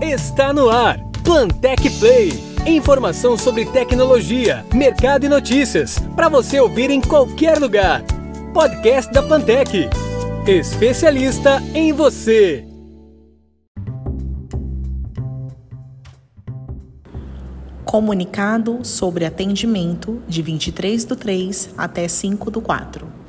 Está no ar. Plantec Play. Informação sobre tecnologia, mercado e notícias para você ouvir em qualquer lugar. Podcast da Plantec. Especialista em você. Comunicado sobre atendimento de 23 do 3 até 5 do 4.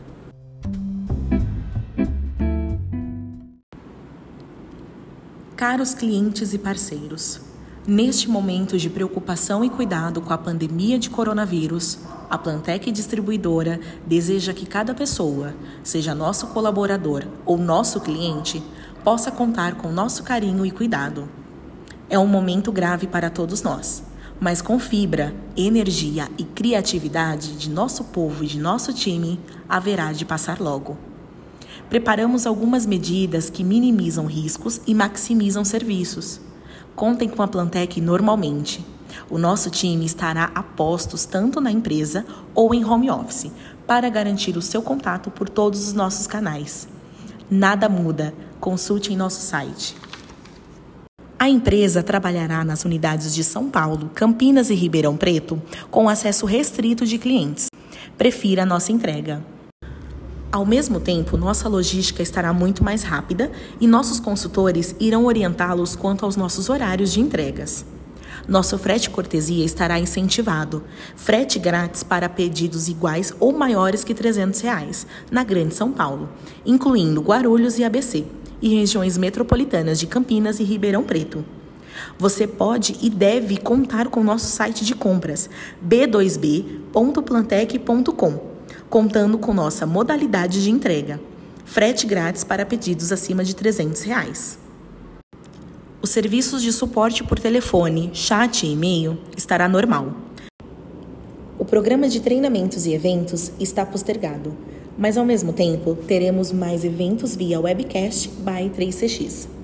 Caros clientes e parceiros, neste momento de preocupação e cuidado com a pandemia de coronavírus, a Plantec Distribuidora deseja que cada pessoa, seja nosso colaborador ou nosso cliente, possa contar com nosso carinho e cuidado. É um momento grave para todos nós mas com fibra, energia e criatividade de nosso povo e de nosso time, haverá de passar logo. Preparamos algumas medidas que minimizam riscos e maximizam serviços. Contem com a Plantec normalmente. O nosso time estará a postos tanto na empresa ou em home office para garantir o seu contato por todos os nossos canais. Nada muda. Consulte em nosso site. A empresa trabalhará nas unidades de São Paulo, Campinas e Ribeirão Preto com acesso restrito de clientes. Prefira a nossa entrega. Ao mesmo tempo, nossa logística estará muito mais rápida e nossos consultores irão orientá-los quanto aos nossos horários de entregas. Nosso frete cortesia estará incentivado. Frete grátis para pedidos iguais ou maiores que 300 reais, na Grande São Paulo, incluindo Guarulhos e ABC e regiões metropolitanas de Campinas e Ribeirão Preto. Você pode e deve contar com nosso site de compras b2b.plantec.com, contando com nossa modalidade de entrega. Frete grátis para pedidos acima de 300 reais. Os serviços de suporte por telefone, chat e e-mail estará normal. O programa de treinamentos e eventos está postergado mas ao mesmo tempo teremos mais eventos via webcast by 3CX.